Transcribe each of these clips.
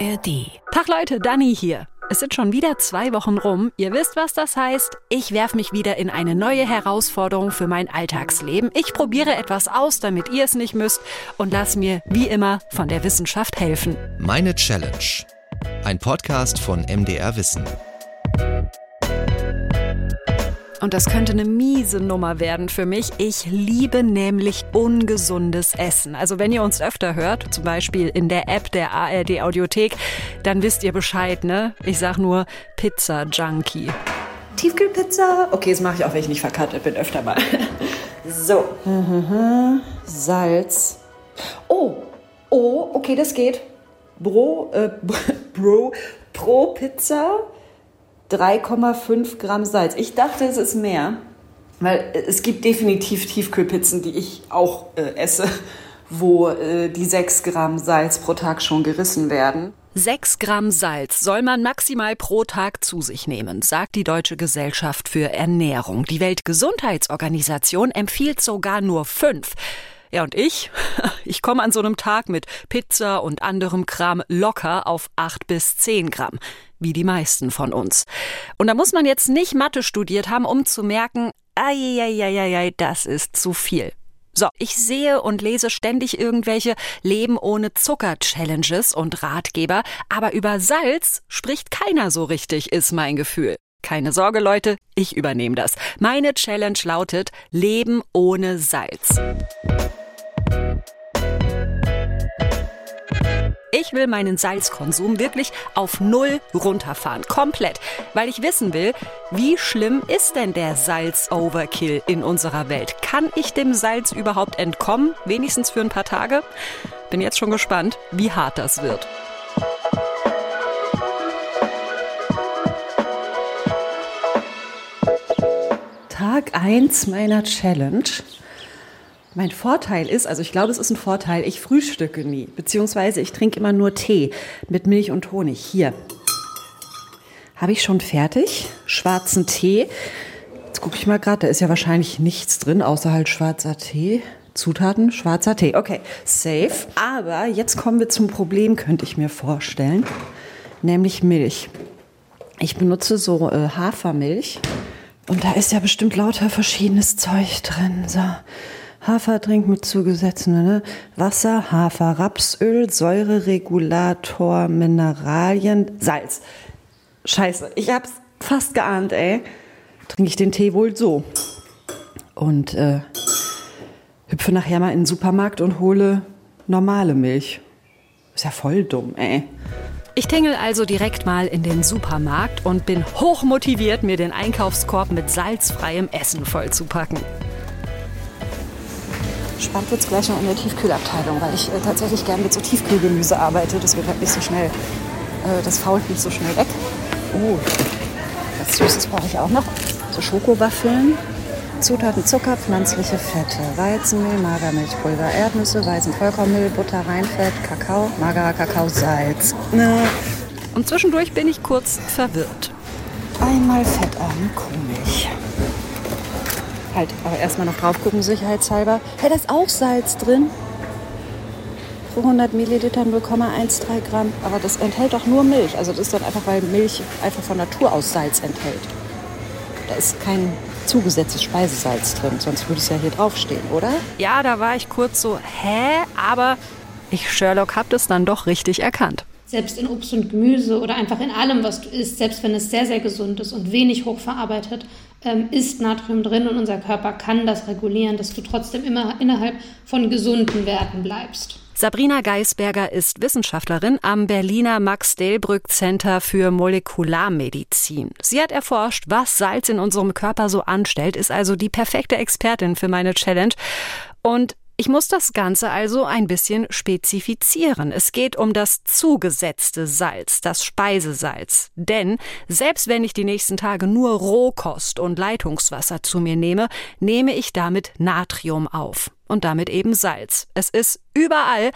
ARD. Tag Leute, Dani hier. Es sind schon wieder zwei Wochen rum. Ihr wisst, was das heißt. Ich werfe mich wieder in eine neue Herausforderung für mein Alltagsleben. Ich probiere etwas aus, damit ihr es nicht müsst und lass mir, wie immer, von der Wissenschaft helfen. Meine Challenge. Ein Podcast von MDR Wissen. Und das könnte eine miese Nummer werden für mich. Ich liebe nämlich ungesundes Essen. Also wenn ihr uns öfter hört, zum Beispiel in der App der ARD Audiothek, dann wisst ihr Bescheid, ne? Ich sag nur Pizza Junkie. Tiefkühlpizza? Okay, das mache ich auch, wenn ich nicht verkartet bin, öfter mal. So. Salz. Oh, oh, okay, das geht. Bro, äh, Bro, pro Pizza 3,5 Gramm Salz. Ich dachte, es ist mehr, weil es gibt definitiv Tiefkühlpizzen, die ich auch äh, esse, wo äh, die 6 Gramm Salz pro Tag schon gerissen werden. 6 Gramm Salz soll man maximal pro Tag zu sich nehmen, sagt die Deutsche Gesellschaft für Ernährung. Die Weltgesundheitsorganisation empfiehlt sogar nur 5. Ja, und ich? Ich komme an so einem Tag mit Pizza und anderem Kram locker auf 8 bis 10 Gramm, wie die meisten von uns. Und da muss man jetzt nicht Mathe studiert haben, um zu merken, ai, das ist zu viel. So, ich sehe und lese ständig irgendwelche Leben ohne Zucker Challenges und Ratgeber, aber über Salz spricht keiner so richtig, ist mein Gefühl. Keine Sorge, Leute, ich übernehme das. Meine Challenge lautet Leben ohne Salz. Ich will meinen Salzkonsum wirklich auf Null runterfahren. Komplett. Weil ich wissen will, wie schlimm ist denn der Salz-Overkill in unserer Welt? Kann ich dem Salz überhaupt entkommen? Wenigstens für ein paar Tage? Bin jetzt schon gespannt, wie hart das wird. Tag 1 meiner Challenge. Mein Vorteil ist, also ich glaube, es ist ein Vorteil, ich frühstücke nie, beziehungsweise ich trinke immer nur Tee mit Milch und Honig. Hier habe ich schon fertig, schwarzen Tee. Jetzt gucke ich mal gerade, da ist ja wahrscheinlich nichts drin, außer halt schwarzer Tee. Zutaten, schwarzer Tee. Okay, safe. Aber jetzt kommen wir zum Problem, könnte ich mir vorstellen, nämlich Milch. Ich benutze so äh, Hafermilch und da ist ja bestimmt lauter verschiedenes Zeug drin. So. Haferdrink mit zugesetzten ne? Wasser, Hafer, Rapsöl, Säureregulator, Mineralien, Salz. Scheiße, ich hab's fast geahnt, ey. Trinke ich den Tee wohl so. Und äh, hüpfe nachher mal in den Supermarkt und hole normale Milch. Ist ja voll dumm, ey. Ich tingel also direkt mal in den Supermarkt und bin hochmotiviert, mir den Einkaufskorb mit salzfreiem Essen vollzupacken. Spannend wird's gleich noch in der Tiefkühlabteilung, weil ich äh, tatsächlich gern mit so Tiefkühlgemüse arbeite. Das wird halt nicht so schnell, äh, das fault nicht so schnell weg. Oh, was Süßes brauche ich auch noch. So Schokowaffeln. Zutaten Zucker, pflanzliche Fette, Weizenmehl, Magermilchpulver, Erdnüsse, Weizenvollkornmehl, Butter, Reinfett, Kakao, magerer Kakao, Salz. Ne. Und zwischendurch bin ich kurz verwirrt. Einmal fettarme Kuhmilch. Halt, aber erstmal noch drauf gucken, sicherheitshalber. Hey, da ist auch Salz drin. Pro 100 Milliliter 0,13 Gramm. Aber das enthält doch nur Milch. Also das ist dann einfach, weil Milch einfach von Natur aus Salz enthält. Da ist kein zugesetztes Speisesalz drin, sonst würde es ja hier draufstehen, oder? Ja, da war ich kurz so, hä? Aber ich, Sherlock, hab das dann doch richtig erkannt. Selbst in Obst und Gemüse oder einfach in allem, was du isst, selbst wenn es sehr, sehr gesund ist und wenig hochverarbeitet, ähm, ist Natrium drin und unser Körper kann das regulieren, dass du trotzdem immer innerhalb von gesunden Werten bleibst. Sabrina Geisberger ist Wissenschaftlerin am Berliner Max-Delbrück-Center für Molekularmedizin. Sie hat erforscht, was Salz in unserem Körper so anstellt, ist also die perfekte Expertin für meine Challenge. Und ich muss das Ganze also ein bisschen spezifizieren. Es geht um das zugesetzte Salz, das Speisesalz. Denn selbst wenn ich die nächsten Tage nur Rohkost und Leitungswasser zu mir nehme, nehme ich damit Natrium auf und damit eben Salz. Es ist überall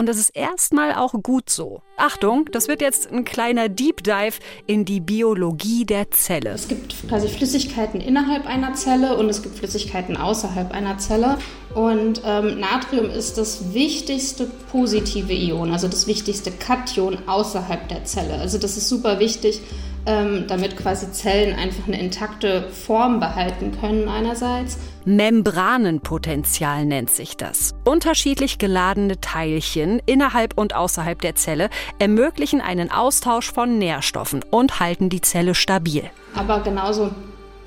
Und das ist erstmal auch gut so. Achtung, das wird jetzt ein kleiner Deep Dive in die Biologie der Zelle. Es gibt quasi Flüssigkeiten innerhalb einer Zelle und es gibt Flüssigkeiten außerhalb einer Zelle. Und ähm, Natrium ist das wichtigste positive Ion, also das wichtigste Kation außerhalb der Zelle. Also das ist super wichtig ähm, damit quasi Zellen einfach eine intakte Form behalten können einerseits. Membranenpotenzial nennt sich das. Unterschiedlich geladene Teilchen innerhalb und außerhalb der Zelle ermöglichen einen Austausch von Nährstoffen und halten die Zelle stabil. Aber genauso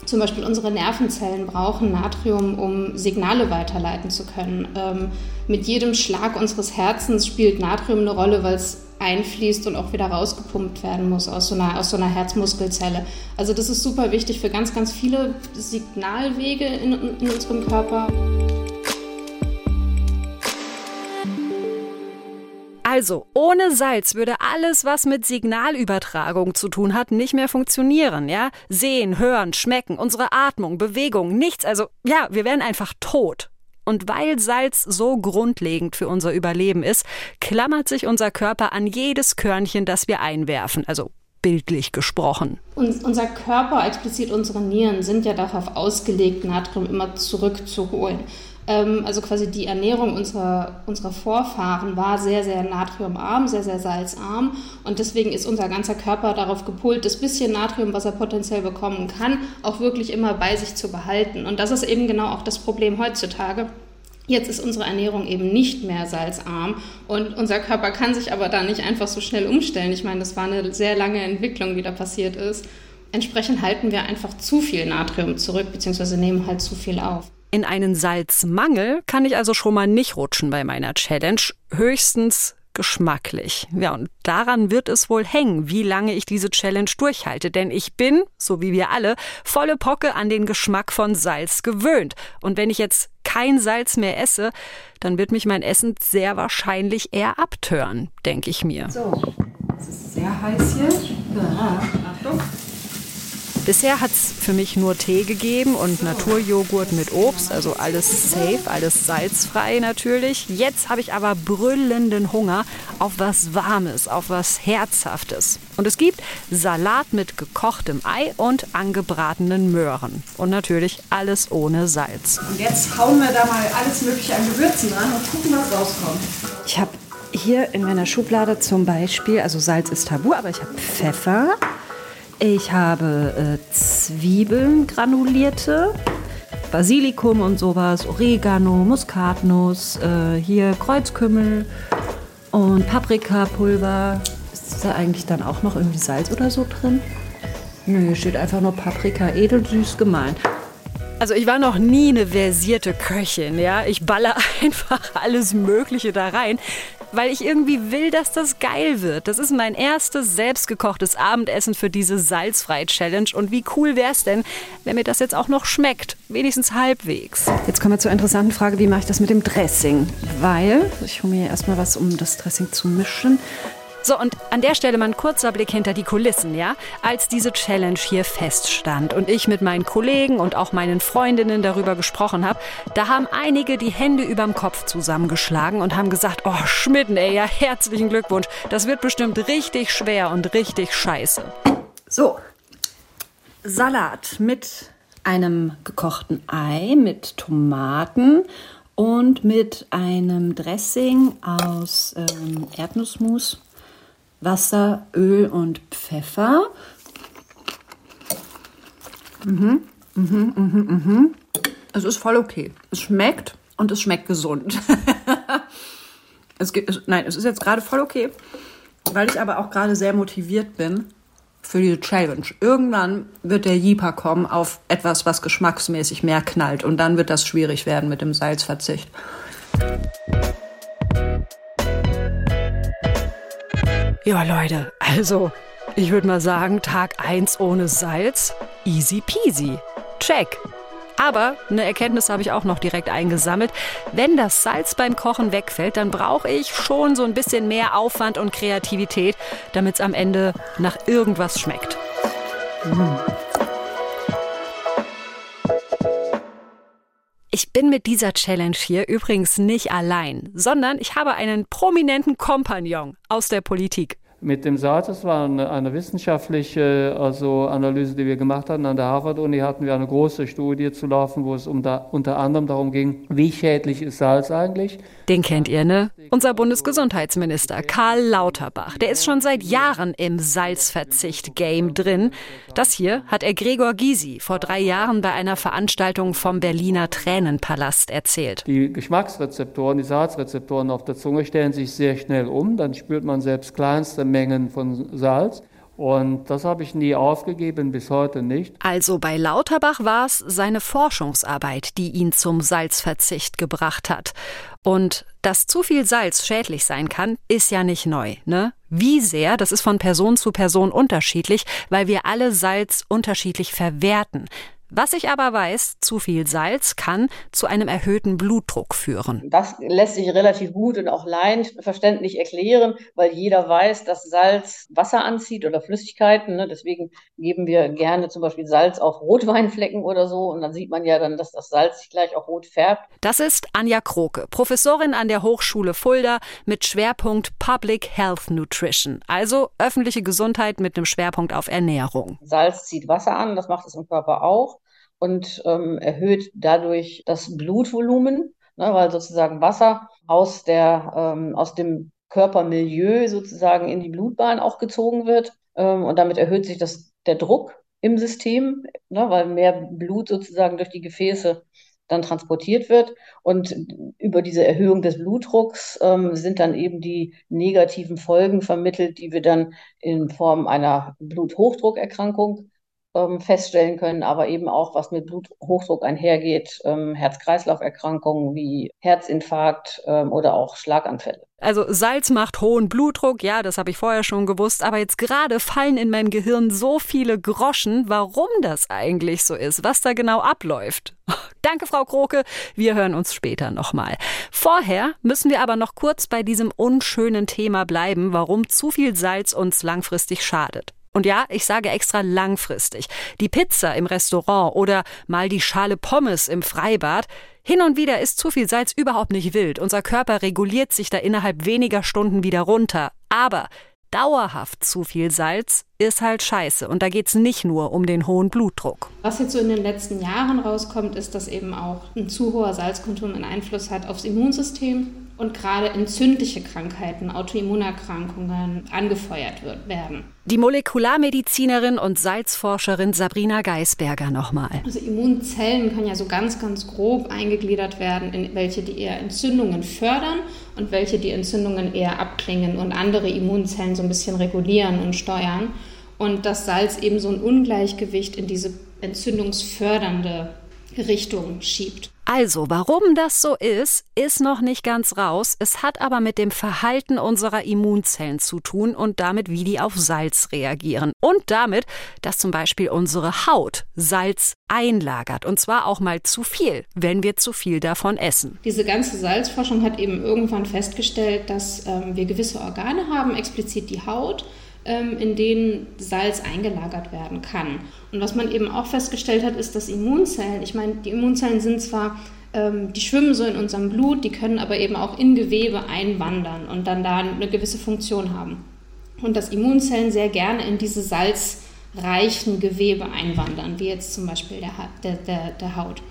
zum Beispiel unsere Nervenzellen brauchen Natrium, um Signale weiterleiten zu können. Ähm, mit jedem Schlag unseres Herzens spielt Natrium eine Rolle, weil es einfließt und auch wieder rausgepumpt werden muss aus so, einer, aus so einer Herzmuskelzelle. Also das ist super wichtig für ganz, ganz viele Signalwege in, in unserem Körper. Also, ohne Salz würde alles, was mit Signalübertragung zu tun hat, nicht mehr funktionieren, ja? Sehen, hören, schmecken, unsere Atmung, Bewegung, nichts. Also, ja, wir wären einfach tot. Und weil Salz so grundlegend für unser Überleben ist, klammert sich unser Körper an jedes Körnchen, das wir einwerfen. Also bildlich gesprochen. Und unser Körper, explizit unsere Nieren, sind ja darauf ausgelegt, Natrium immer zurückzuholen. Ähm, also quasi die Ernährung unserer, unserer Vorfahren war sehr, sehr natriumarm, sehr, sehr salzarm. Und deswegen ist unser ganzer Körper darauf gepolt, das bisschen Natrium, was er potenziell bekommen kann, auch wirklich immer bei sich zu behalten. Und das ist eben genau auch das Problem heutzutage. Jetzt ist unsere Ernährung eben nicht mehr salzarm und unser Körper kann sich aber da nicht einfach so schnell umstellen. Ich meine, das war eine sehr lange Entwicklung, die da passiert ist. Entsprechend halten wir einfach zu viel Natrium zurück, beziehungsweise nehmen halt zu viel auf. In einen Salzmangel kann ich also schon mal nicht rutschen bei meiner Challenge, höchstens geschmacklich. Ja, und daran wird es wohl hängen, wie lange ich diese Challenge durchhalte, denn ich bin, so wie wir alle, volle Pocke an den Geschmack von Salz gewöhnt. Und wenn ich jetzt kein Salz mehr esse, dann wird mich mein Essen sehr wahrscheinlich eher abtören, denke ich mir. So, es ist sehr heiß hier. Ja, Achtung. Bisher hat es für mich nur Tee gegeben und Naturjoghurt mit Obst, also alles safe, alles salzfrei natürlich. Jetzt habe ich aber brüllenden Hunger auf was Warmes, auf was Herzhaftes. Und es gibt Salat mit gekochtem Ei und angebratenen Möhren. Und natürlich alles ohne Salz. Und jetzt hauen wir da mal alles Mögliche an Gewürzen dran und gucken, was rauskommt. Ich habe hier in meiner Schublade zum Beispiel, also Salz ist tabu, aber ich habe Pfeffer. Ich habe äh, Zwiebeln granulierte, Basilikum und sowas, Oregano, Muskatnuss, äh, hier Kreuzkümmel und Paprikapulver. Ist da eigentlich dann auch noch irgendwie Salz oder so drin? Nö, hier steht einfach nur Paprika edelsüß gemahlen. Also ich war noch nie eine versierte Köchin, ja. Ich baller einfach alles Mögliche da rein weil ich irgendwie will, dass das geil wird. Das ist mein erstes selbstgekochtes Abendessen für diese Salzfrei-Challenge. Und wie cool wäre es denn, wenn mir das jetzt auch noch schmeckt? Wenigstens halbwegs. Jetzt kommen wir zur interessanten Frage, wie mache ich das mit dem Dressing? Weil, ich hole mir erstmal was, um das Dressing zu mischen. So, und an der Stelle mal ein kurzer Blick hinter die Kulissen, ja? Als diese Challenge hier feststand und ich mit meinen Kollegen und auch meinen Freundinnen darüber gesprochen habe, da haben einige die Hände überm Kopf zusammengeschlagen und haben gesagt, oh, Schmidten, ey, ja, herzlichen Glückwunsch. Das wird bestimmt richtig schwer und richtig scheiße. So, Salat mit einem gekochten Ei, mit Tomaten und mit einem Dressing aus ähm, Erdnussmus Wasser, Öl und Pfeffer. Mhm, mhm, mhm, mhm. Es ist voll okay. Es schmeckt und es schmeckt gesund. es es, nein, es ist jetzt gerade voll okay, weil ich aber auch gerade sehr motiviert bin für diese Challenge. Irgendwann wird der Jeeper kommen auf etwas, was geschmacksmäßig mehr knallt und dann wird das schwierig werden mit dem Salzverzicht. Ja, Leute, also ich würde mal sagen, Tag 1 ohne Salz, easy peasy. Check. Aber eine Erkenntnis habe ich auch noch direkt eingesammelt. Wenn das Salz beim Kochen wegfällt, dann brauche ich schon so ein bisschen mehr Aufwand und Kreativität, damit es am Ende nach irgendwas schmeckt. Ich bin mit dieser Challenge hier übrigens nicht allein, sondern ich habe einen prominenten Kompagnon aus der Politik mit dem Salz. Das war eine, eine, wissenschaftliche also Analyse, die wir gemacht hatten. An der Harvard-Uni hatten wir eine große Studie zu laufen, wo es um da, unter anderem darum ging, wie schädlich ist Salz eigentlich. Den kennt ihr, ne? Unser Bundesgesundheitsminister Karl Lauterbach, der ist schon seit Jahren im Salzverzicht-Game drin. Das hier hat er Gregor Gysi vor drei Jahren bei einer Veranstaltung vom Berliner Tränenpalast erzählt. Die Geschmacksrezeptoren, die Salzrezeptoren auf der Zunge stellen sich sehr schnell um. Dann spürt man selbst kleinste Mengen von Salz. Und das habe ich nie aufgegeben, bis heute nicht. Also bei Lauterbach war es seine Forschungsarbeit, die ihn zum Salzverzicht gebracht hat. Und dass zu viel Salz schädlich sein kann, ist ja nicht neu, ne? Wie sehr, das ist von Person zu Person unterschiedlich, weil wir alle Salz unterschiedlich verwerten. Was ich aber weiß, zu viel Salz kann zu einem erhöhten Blutdruck führen. Das lässt sich relativ gut und auch verständlich erklären, weil jeder weiß, dass Salz Wasser anzieht oder Flüssigkeiten. Ne? Deswegen geben wir gerne zum Beispiel Salz auf Rotweinflecken oder so und dann sieht man ja dann, dass das Salz sich gleich auch rot färbt. Das ist Anja Kroke, Professorin an der Hochschule Fulda mit Schwerpunkt Public Health Nutrition, also öffentliche Gesundheit mit einem Schwerpunkt auf Ernährung. Salz zieht Wasser an, das macht es im Körper auch und ähm, erhöht dadurch das Blutvolumen, ne, weil sozusagen Wasser aus, der, ähm, aus dem Körpermilieu sozusagen in die Blutbahn auch gezogen wird. Ähm, und damit erhöht sich das, der Druck im System, ne, weil mehr Blut sozusagen durch die Gefäße dann transportiert wird. Und über diese Erhöhung des Blutdrucks ähm, sind dann eben die negativen Folgen vermittelt, die wir dann in Form einer Bluthochdruckerkrankung ähm, feststellen können, aber eben auch, was mit Bluthochdruck einhergeht, ähm, Herz-Kreislauf-Erkrankungen wie Herzinfarkt ähm, oder auch Schlaganfälle. Also Salz macht hohen Blutdruck, ja, das habe ich vorher schon gewusst, aber jetzt gerade fallen in meinem Gehirn so viele Groschen, warum das eigentlich so ist, was da genau abläuft. Danke, Frau Kroke. Wir hören uns später nochmal. Vorher müssen wir aber noch kurz bei diesem unschönen Thema bleiben, warum zu viel Salz uns langfristig schadet. Und ja, ich sage extra langfristig. Die Pizza im Restaurant oder mal die Schale Pommes im Freibad. Hin und wieder ist zu viel Salz überhaupt nicht wild. Unser Körper reguliert sich da innerhalb weniger Stunden wieder runter. Aber dauerhaft zu viel Salz ist halt scheiße. Und da geht es nicht nur um den hohen Blutdruck. Was jetzt so in den letzten Jahren rauskommt, ist, dass eben auch ein zu hoher Salzkonsum einen Einfluss hat aufs Immunsystem und gerade entzündliche Krankheiten, Autoimmunerkrankungen angefeuert werden. Die Molekularmedizinerin und Salzforscherin Sabrina Geisberger nochmal. Also Immunzellen können ja so ganz, ganz grob eingegliedert werden, in welche die eher Entzündungen fördern und welche die Entzündungen eher abklingen und andere Immunzellen so ein bisschen regulieren und steuern. Und das Salz eben so ein Ungleichgewicht in diese entzündungsfördernde Richtung schiebt. Also, warum das so ist, ist noch nicht ganz raus. Es hat aber mit dem Verhalten unserer Immunzellen zu tun und damit, wie die auf Salz reagieren. Und damit, dass zum Beispiel unsere Haut Salz einlagert. Und zwar auch mal zu viel, wenn wir zu viel davon essen. Diese ganze Salzforschung hat eben irgendwann festgestellt, dass ähm, wir gewisse Organe haben, explizit die Haut in denen Salz eingelagert werden kann. Und was man eben auch festgestellt hat, ist, dass Immunzellen, ich meine, die Immunzellen sind zwar, ähm, die schwimmen so in unserem Blut, die können aber eben auch in Gewebe einwandern und dann da eine gewisse Funktion haben. Und dass Immunzellen sehr gerne in diese salzreichen Gewebe einwandern, wie jetzt zum Beispiel der, der, der, der Haut.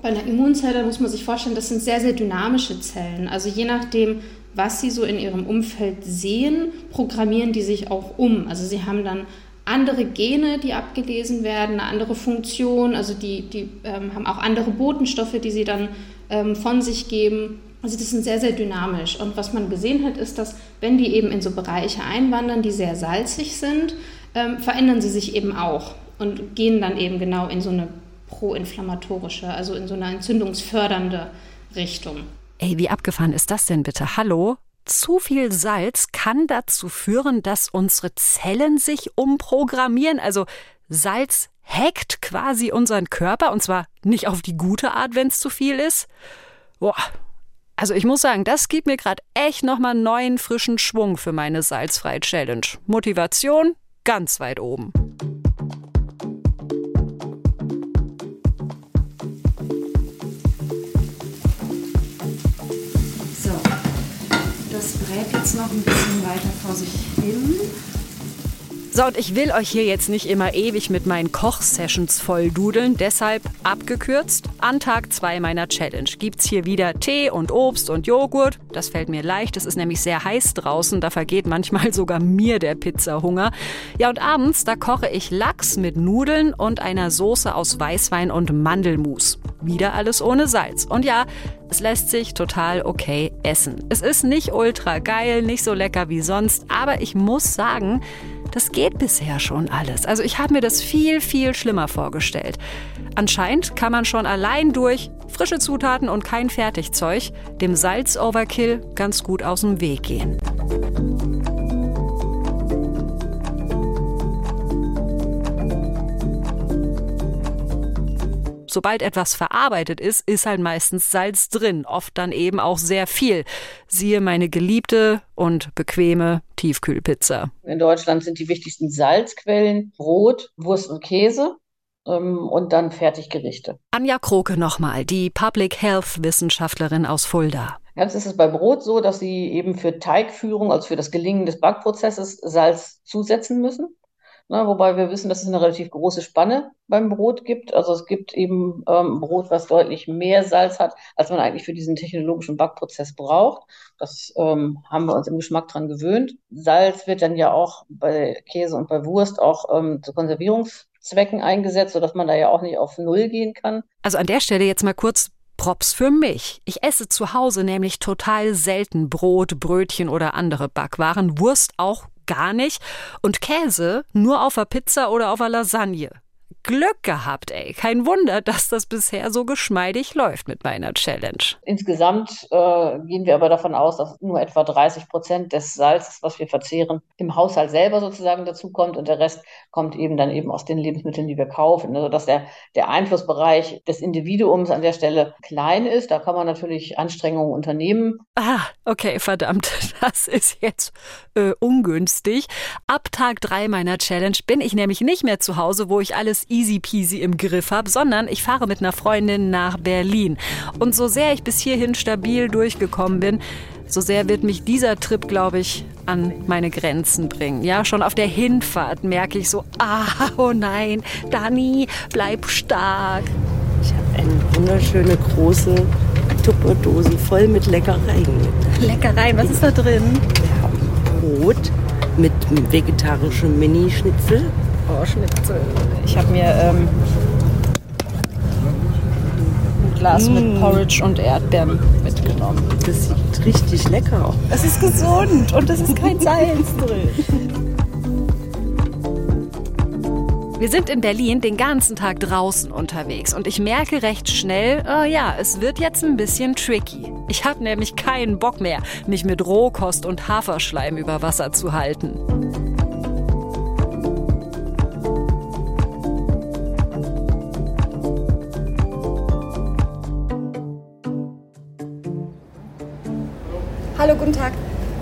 Bei einer Immunzelle muss man sich vorstellen, das sind sehr, sehr dynamische Zellen. Also je nachdem, was sie so in ihrem Umfeld sehen, programmieren die sich auch um. Also sie haben dann andere Gene, die abgelesen werden, eine andere Funktion, also die, die ähm, haben auch andere Botenstoffe, die sie dann ähm, von sich geben. Also das sind sehr, sehr dynamisch. Und was man gesehen hat, ist, dass wenn die eben in so Bereiche einwandern, die sehr salzig sind, ähm, verändern sie sich eben auch und gehen dann eben genau in so eine proinflammatorische, also in so eine entzündungsfördernde Richtung. Ey, wie abgefahren ist das denn bitte? Hallo? Zu viel Salz kann dazu führen, dass unsere Zellen sich umprogrammieren. Also Salz hackt quasi unseren Körper und zwar nicht auf die gute Art, wenn es zu viel ist. Boah. Also ich muss sagen, das gibt mir gerade echt nochmal neuen frischen Schwung für meine salzfreie Challenge. Motivation ganz weit oben. Noch ein bisschen weiter vor sich hin. So, und ich will euch hier jetzt nicht immer ewig mit meinen Kochsessions volldudeln. Deshalb abgekürzt. An Tag 2 meiner Challenge gibt's hier wieder Tee und Obst und Joghurt. Das fällt mir leicht. Es ist nämlich sehr heiß draußen. Da vergeht manchmal sogar mir der Pizzahunger. Ja, und abends, da koche ich Lachs mit Nudeln und einer Soße aus Weißwein und Mandelmus. Wieder alles ohne Salz. Und ja, es lässt sich total okay essen. Es ist nicht ultra geil, nicht so lecker wie sonst, aber ich muss sagen, das geht bisher schon alles. Also ich habe mir das viel, viel schlimmer vorgestellt. Anscheinend kann man schon allein durch frische Zutaten und kein Fertigzeug dem Salz-Overkill ganz gut aus dem Weg gehen. Sobald etwas verarbeitet ist, ist halt meistens Salz drin, oft dann eben auch sehr viel. Siehe meine geliebte und bequeme Tiefkühlpizza. In Deutschland sind die wichtigsten Salzquellen Brot, Wurst und Käse ähm, und dann Fertiggerichte. Anja Kroke nochmal, die Public Health Wissenschaftlerin aus Fulda. Jetzt ist es bei Brot so, dass sie eben für Teigführung, also für das Gelingen des Backprozesses, Salz zusetzen müssen. Na, wobei wir wissen, dass es eine relativ große Spanne beim Brot gibt. Also es gibt eben ähm, Brot, was deutlich mehr Salz hat, als man eigentlich für diesen technologischen Backprozess braucht. Das ähm, haben wir uns im Geschmack dran gewöhnt. Salz wird dann ja auch bei Käse und bei Wurst auch ähm, zu Konservierungszwecken eingesetzt, sodass man da ja auch nicht auf Null gehen kann. Also an der Stelle jetzt mal kurz Props für mich. Ich esse zu Hause nämlich total selten Brot, Brötchen oder andere Backwaren, Wurst auch gar nicht und Käse nur auf der Pizza oder auf der Lasagne. Glück gehabt, ey. Kein Wunder, dass das bisher so geschmeidig läuft mit meiner Challenge. Insgesamt äh, gehen wir aber davon aus, dass nur etwa 30 Prozent des Salzes, was wir verzehren, im Haushalt selber sozusagen dazukommt und der Rest kommt eben dann eben aus den Lebensmitteln, die wir kaufen. Also dass der, der Einflussbereich des Individuums an der Stelle klein ist. Da kann man natürlich Anstrengungen unternehmen. Ah, okay, verdammt. Das ist jetzt äh, ungünstig. Ab Tag drei meiner Challenge bin ich nämlich nicht mehr zu Hause, wo ich alles easy peasy im Griff habe, sondern ich fahre mit einer Freundin nach Berlin. Und so sehr ich bis hierhin stabil durchgekommen bin, so sehr wird mich dieser Trip, glaube ich, an meine Grenzen bringen. Ja, schon auf der Hinfahrt merke ich so, ah, oh nein, Dani, bleib stark. Ich habe eine wunderschöne große Tupperdose voll mit Leckereien. Leckereien, was ist da drin? Wir haben Brot mit vegetarischem Mini-Schnitzel Schnitzel. Ich habe mir ähm, ein Glas mm. mit Porridge und Erdbeeren mitgenommen. Das sieht richtig lecker aus. Es ist gesund und es ist kein Salz drin. Wir sind in Berlin den ganzen Tag draußen unterwegs und ich merke recht schnell, oh ja, es wird jetzt ein bisschen tricky. Ich habe nämlich keinen Bock mehr, mich mit Rohkost und Haferschleim über Wasser zu halten. Hallo, guten Tag.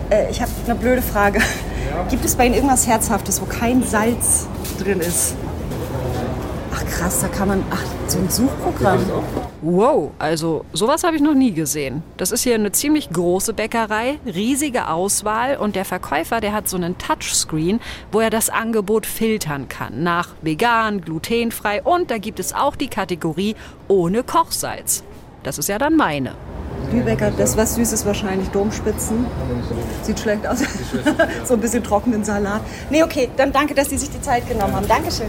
Äh, ich habe eine blöde Frage. Gibt es bei Ihnen irgendwas Herzhaftes, wo kein Salz drin ist? Ach krass, da kann man. Ach, so ein Suchprogramm. Wow, also sowas habe ich noch nie gesehen. Das ist hier eine ziemlich große Bäckerei, riesige Auswahl und der Verkäufer, der hat so einen Touchscreen, wo er das Angebot filtern kann nach vegan, glutenfrei und da gibt es auch die Kategorie ohne Kochsalz. Das ist ja dann meine. Lübecker, das was Süßes wahrscheinlich, Domspitzen. Sieht schlecht aus. so ein bisschen trockenen Salat. Nee, okay, dann danke, dass Sie sich die Zeit genommen haben. Dankeschön.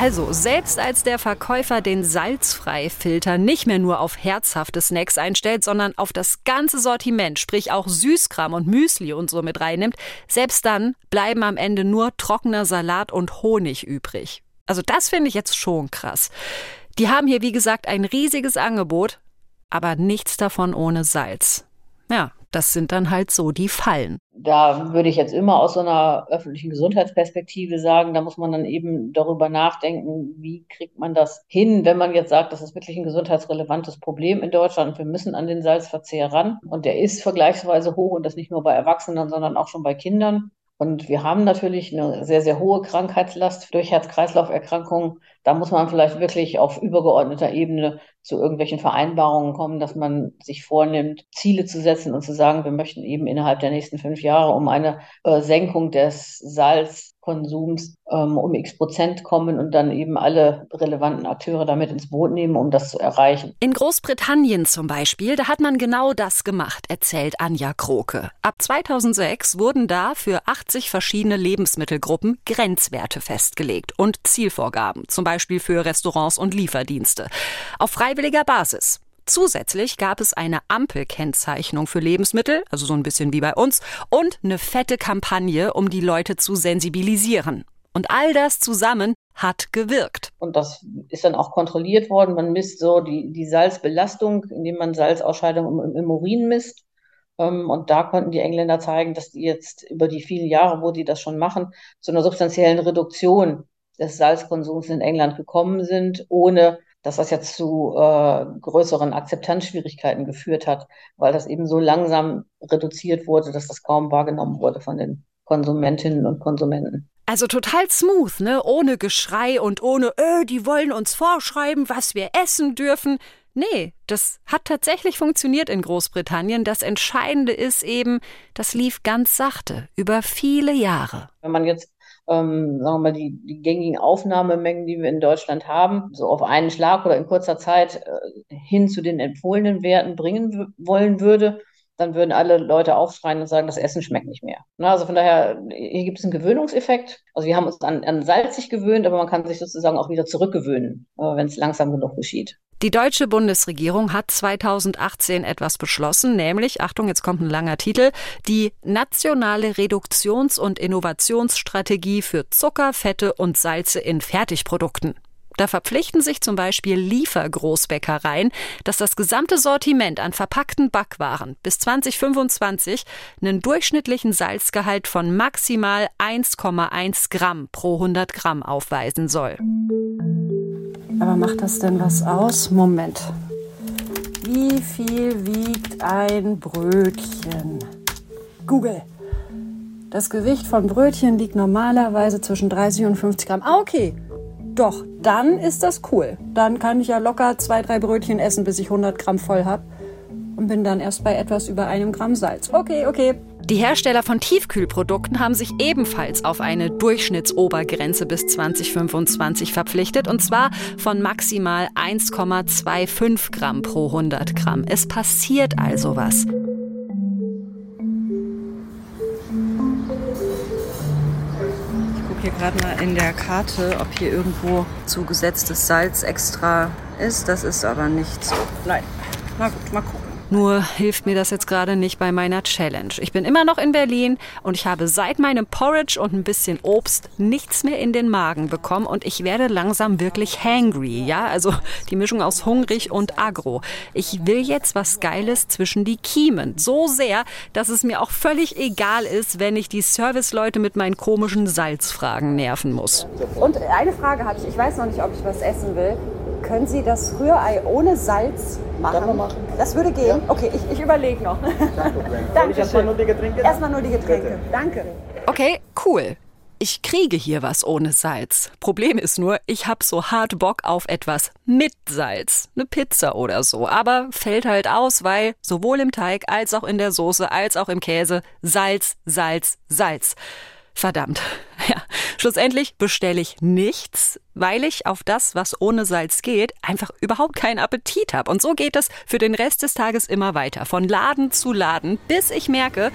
Also, selbst als der Verkäufer den Salzfreifilter nicht mehr nur auf herzhafte Snacks einstellt, sondern auf das ganze Sortiment, sprich auch Süßkram und Müsli und so mit reinnimmt, selbst dann bleiben am Ende nur trockener Salat und Honig übrig. Also das finde ich jetzt schon krass. Die haben hier, wie gesagt, ein riesiges Angebot, aber nichts davon ohne Salz. Ja, das sind dann halt so die Fallen. Da würde ich jetzt immer aus so einer öffentlichen Gesundheitsperspektive sagen, da muss man dann eben darüber nachdenken, wie kriegt man das hin, wenn man jetzt sagt, das ist wirklich ein gesundheitsrelevantes Problem in Deutschland wir müssen an den Salzverzehr ran. Und der ist vergleichsweise hoch und das nicht nur bei Erwachsenen, sondern auch schon bei Kindern. Und wir haben natürlich eine sehr, sehr hohe Krankheitslast durch Herz-Kreislauf-Erkrankungen. Da muss man vielleicht wirklich auf übergeordneter Ebene zu irgendwelchen Vereinbarungen kommen, dass man sich vornimmt, Ziele zu setzen und zu sagen, wir möchten eben innerhalb der nächsten fünf Jahre um eine äh, Senkung des Salz Konsums ähm, um x Prozent kommen und dann eben alle relevanten Akteure damit ins Boot nehmen, um das zu erreichen. In Großbritannien zum Beispiel, da hat man genau das gemacht, erzählt Anja Kroke. Ab 2006 wurden da für 80 verschiedene Lebensmittelgruppen Grenzwerte festgelegt und Zielvorgaben, zum Beispiel für Restaurants und Lieferdienste. Auf freiwilliger Basis. Zusätzlich gab es eine Ampelkennzeichnung für Lebensmittel, also so ein bisschen wie bei uns, und eine fette Kampagne, um die Leute zu sensibilisieren. Und all das zusammen hat gewirkt. Und das ist dann auch kontrolliert worden. Man misst so die, die Salzbelastung, indem man Salzausscheidung im, im Urin misst. Ähm, und da konnten die Engländer zeigen, dass die jetzt über die vielen Jahre, wo die das schon machen, zu einer substanziellen Reduktion des Salzkonsums in England gekommen sind, ohne dass das jetzt zu äh, größeren Akzeptanzschwierigkeiten geführt hat, weil das eben so langsam reduziert wurde, dass das kaum wahrgenommen wurde von den Konsumentinnen und Konsumenten. Also total smooth, ne? Ohne Geschrei und ohne, öh, die wollen uns vorschreiben, was wir essen dürfen. Nee, das hat tatsächlich funktioniert in Großbritannien. Das Entscheidende ist eben, das lief ganz sachte, über viele Jahre. Wenn man jetzt ähm, sagen wir mal, die, die gängigen Aufnahmemengen, die wir in Deutschland haben, so auf einen Schlag oder in kurzer Zeit äh, hin zu den empfohlenen Werten bringen wollen würde, dann würden alle Leute aufschreien und sagen, das Essen schmeckt nicht mehr. Na, also von daher, hier gibt es einen Gewöhnungseffekt. Also wir haben uns an, an salzig gewöhnt, aber man kann sich sozusagen auch wieder zurückgewöhnen, äh, wenn es langsam genug geschieht. Die deutsche Bundesregierung hat 2018 etwas beschlossen, nämlich, Achtung, jetzt kommt ein langer Titel, die nationale Reduktions- und Innovationsstrategie für Zucker, Fette und Salze in Fertigprodukten. Da verpflichten sich zum Beispiel Liefergroßbäckereien, dass das gesamte Sortiment an verpackten Backwaren bis 2025 einen durchschnittlichen Salzgehalt von maximal 1,1 Gramm pro 100 Gramm aufweisen soll. Aber macht das denn was aus? Moment. Wie viel wiegt ein Brötchen? Google. Das Gewicht von Brötchen liegt normalerweise zwischen 30 und 50 Gramm. Ah, okay. Doch, dann ist das cool. Dann kann ich ja locker zwei, drei Brötchen essen, bis ich 100 Gramm voll habe. Und bin dann erst bei etwas über einem Gramm Salz. Okay, okay. Die Hersteller von Tiefkühlprodukten haben sich ebenfalls auf eine Durchschnittsobergrenze bis 2025 verpflichtet, und zwar von maximal 1,25 Gramm pro 100 Gramm. Es passiert also was. Ich gucke hier gerade mal in der Karte, ob hier irgendwo zugesetztes Salz extra ist. Das ist aber nicht so. Nein. Na gut, mal gucken. Nur hilft mir das jetzt gerade nicht bei meiner Challenge. Ich bin immer noch in Berlin und ich habe seit meinem Porridge und ein bisschen Obst nichts mehr in den Magen bekommen und ich werde langsam wirklich hangry, ja? Also die Mischung aus hungrig und agro. Ich will jetzt was Geiles zwischen die Kiemen. So sehr, dass es mir auch völlig egal ist, wenn ich die Serviceleute mit meinen komischen Salzfragen nerven muss. Und eine Frage habe ich. Ich weiß noch nicht, ob ich was essen will. Können Sie das Rührei ohne Salz machen? machen. Das würde gehen? Ja. Okay, ich, ich überlege noch. Danke. Erstmal nur die Getränke? Erstmal nur die Getränke. Bitte. Danke. Okay, cool. Ich kriege hier was ohne Salz. Problem ist nur, ich habe so hart Bock auf etwas mit Salz. Eine Pizza oder so. Aber fällt halt aus, weil sowohl im Teig als auch in der Soße als auch im Käse Salz, Salz, Salz. Verdammt. Ja, schlussendlich bestelle ich nichts, weil ich auf das, was ohne Salz geht, einfach überhaupt keinen Appetit habe. Und so geht es für den Rest des Tages immer weiter, von Laden zu Laden, bis ich merke,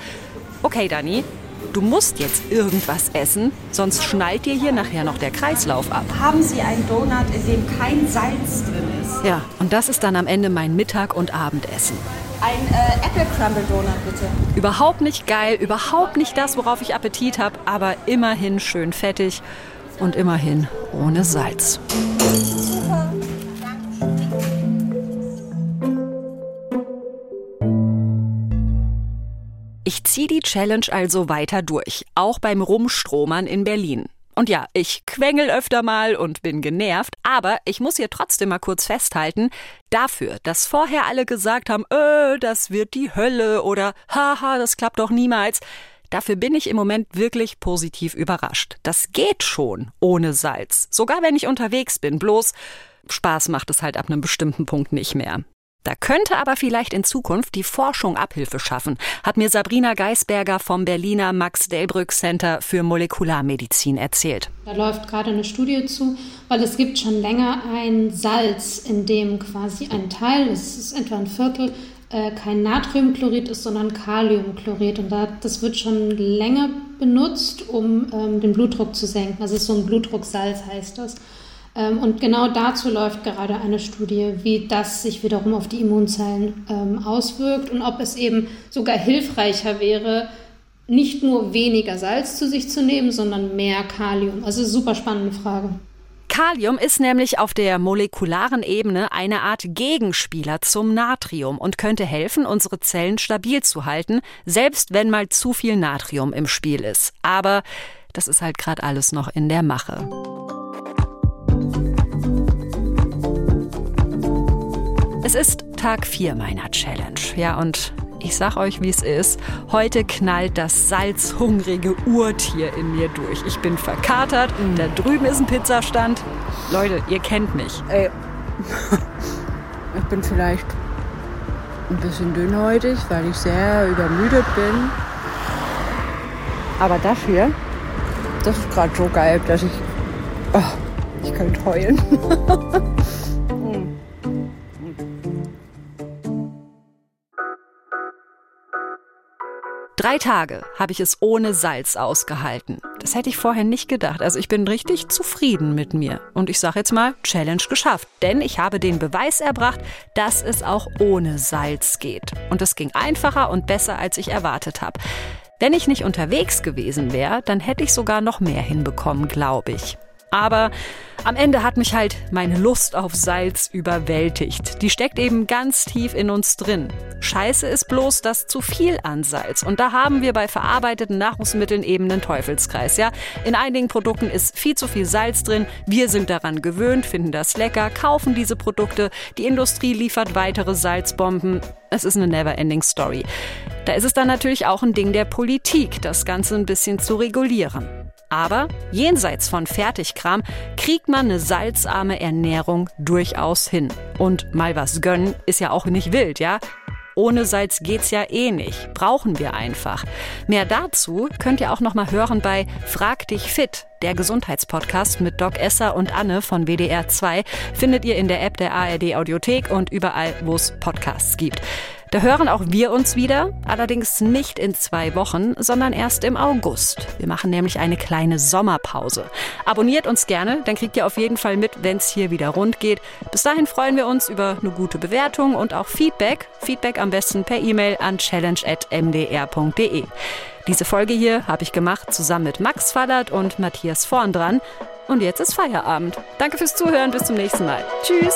okay, Dani, du musst jetzt irgendwas essen, sonst schnallt dir hier nachher noch der Kreislauf ab. Haben Sie einen Donut, in dem kein Salz drin ist? Ja, und das ist dann am Ende mein Mittag- und Abendessen. Ein äh, Apple Crumble Donut bitte. Überhaupt nicht geil, überhaupt nicht das, worauf ich Appetit habe, aber immerhin schön fettig und immerhin ohne Salz. Ich ziehe die Challenge also weiter durch, auch beim Rumstromern in Berlin. Und ja, ich quengel öfter mal und bin genervt, aber ich muss hier trotzdem mal kurz festhalten, dafür, dass vorher alle gesagt haben, äh, das wird die Hölle oder haha, das klappt doch niemals, Dafür bin ich im Moment wirklich positiv überrascht. Das geht schon ohne Salz. Sogar wenn ich unterwegs bin. Bloß Spaß macht es halt ab einem bestimmten Punkt nicht mehr. Da könnte aber vielleicht in Zukunft die Forschung Abhilfe schaffen, hat mir Sabrina Geisberger vom Berliner Max-Delbrück-Center für Molekularmedizin erzählt. Da läuft gerade eine Studie zu, weil es gibt schon länger ein Salz, in dem quasi ein Teil, das ist etwa ein Viertel, äh, kein Natriumchlorid ist, sondern Kaliumchlorid. Und das wird schon länger benutzt, um ähm, den Blutdruck zu senken. Also so ein Blutdrucksalz heißt das. Ähm, und genau dazu läuft gerade eine Studie, wie das sich wiederum auf die Immunzellen ähm, auswirkt und ob es eben sogar hilfreicher wäre, nicht nur weniger Salz zu sich zu nehmen, sondern mehr Kalium. Also super spannende Frage. Kalium ist nämlich auf der molekularen Ebene eine Art Gegenspieler zum Natrium und könnte helfen, unsere Zellen stabil zu halten, selbst wenn mal zu viel Natrium im Spiel ist. Aber das ist halt gerade alles noch in der Mache. Es ist Tag 4 meiner Challenge. Ja, und ich sag euch, wie es ist. Heute knallt das salzhungrige Urtier in mir durch. Ich bin verkatert. Mhm. Da drüben ist ein Pizzastand. Leute, ihr kennt mich. Ey. Ich bin vielleicht ein bisschen dünnhäutig, weil ich sehr übermüdet bin. Aber hier, das ist gerade so geil, dass ich. Oh, ich könnte heulen. Drei Tage habe ich es ohne Salz ausgehalten. Das hätte ich vorher nicht gedacht. Also ich bin richtig zufrieden mit mir. Und ich sage jetzt mal, Challenge geschafft. Denn ich habe den Beweis erbracht, dass es auch ohne Salz geht. Und es ging einfacher und besser, als ich erwartet habe. Wenn ich nicht unterwegs gewesen wäre, dann hätte ich sogar noch mehr hinbekommen, glaube ich. Aber am Ende hat mich halt meine Lust auf Salz überwältigt. Die steckt eben ganz tief in uns drin. Scheiße ist bloß das zu viel an Salz. Und da haben wir bei verarbeiteten Nahrungsmitteln eben einen Teufelskreis. Ja? In einigen Produkten ist viel zu viel Salz drin. Wir sind daran gewöhnt, finden das lecker, kaufen diese Produkte. Die Industrie liefert weitere Salzbomben. Es ist eine never-ending Story. Da ist es dann natürlich auch ein Ding der Politik, das Ganze ein bisschen zu regulieren. Aber jenseits von Fertigkram kriegt man eine salzarme Ernährung durchaus hin. Und mal was gönnen ist ja auch nicht wild, ja? Ohne Salz geht's ja eh nicht. Brauchen wir einfach. Mehr dazu könnt ihr auch noch mal hören bei Frag dich fit. Der Gesundheitspodcast mit Doc Esser und Anne von WDR 2 findet ihr in der App der ARD Audiothek und überall, wo es Podcasts gibt. Da hören auch wir uns wieder, allerdings nicht in zwei Wochen, sondern erst im August. Wir machen nämlich eine kleine Sommerpause. Abonniert uns gerne, dann kriegt ihr auf jeden Fall mit, wenn es hier wieder rund geht. Bis dahin freuen wir uns über eine gute Bewertung und auch Feedback. Feedback am besten per E-Mail an challenge.mdr.de. Diese Folge hier habe ich gemacht zusammen mit Max Fallert und Matthias Vorn dran. Und jetzt ist Feierabend. Danke fürs Zuhören, bis zum nächsten Mal. Tschüss!